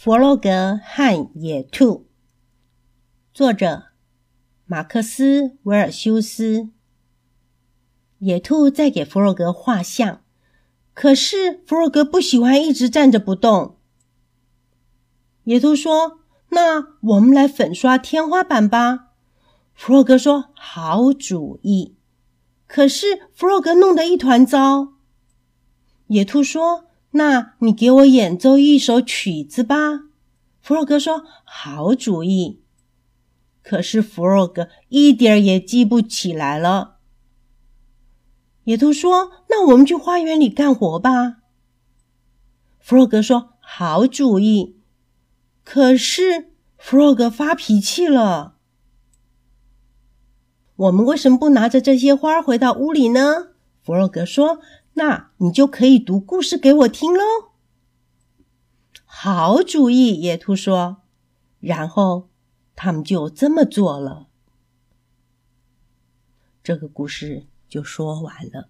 弗洛格和野兔，作者马克思·维尔修斯。野兔在给弗洛格画像，可是弗洛格不喜欢一直站着不动。野兔说：“那我们来粉刷天花板吧。”弗洛格说：“好主意。”可是弗洛格弄得一团糟。野兔说。那你给我演奏一首曲子吧，弗洛格说：“好主意。”可是弗洛格一点也记不起来了。野兔说：“那我们去花园里干活吧。”弗洛格说：“好主意。”可是弗洛格发脾气了。我们为什么不拿着这些花回到屋里呢？弗洛格说。那你就可以读故事给我听喽。好主意，野兔说。然后他们就这么做了。这个故事就说完了。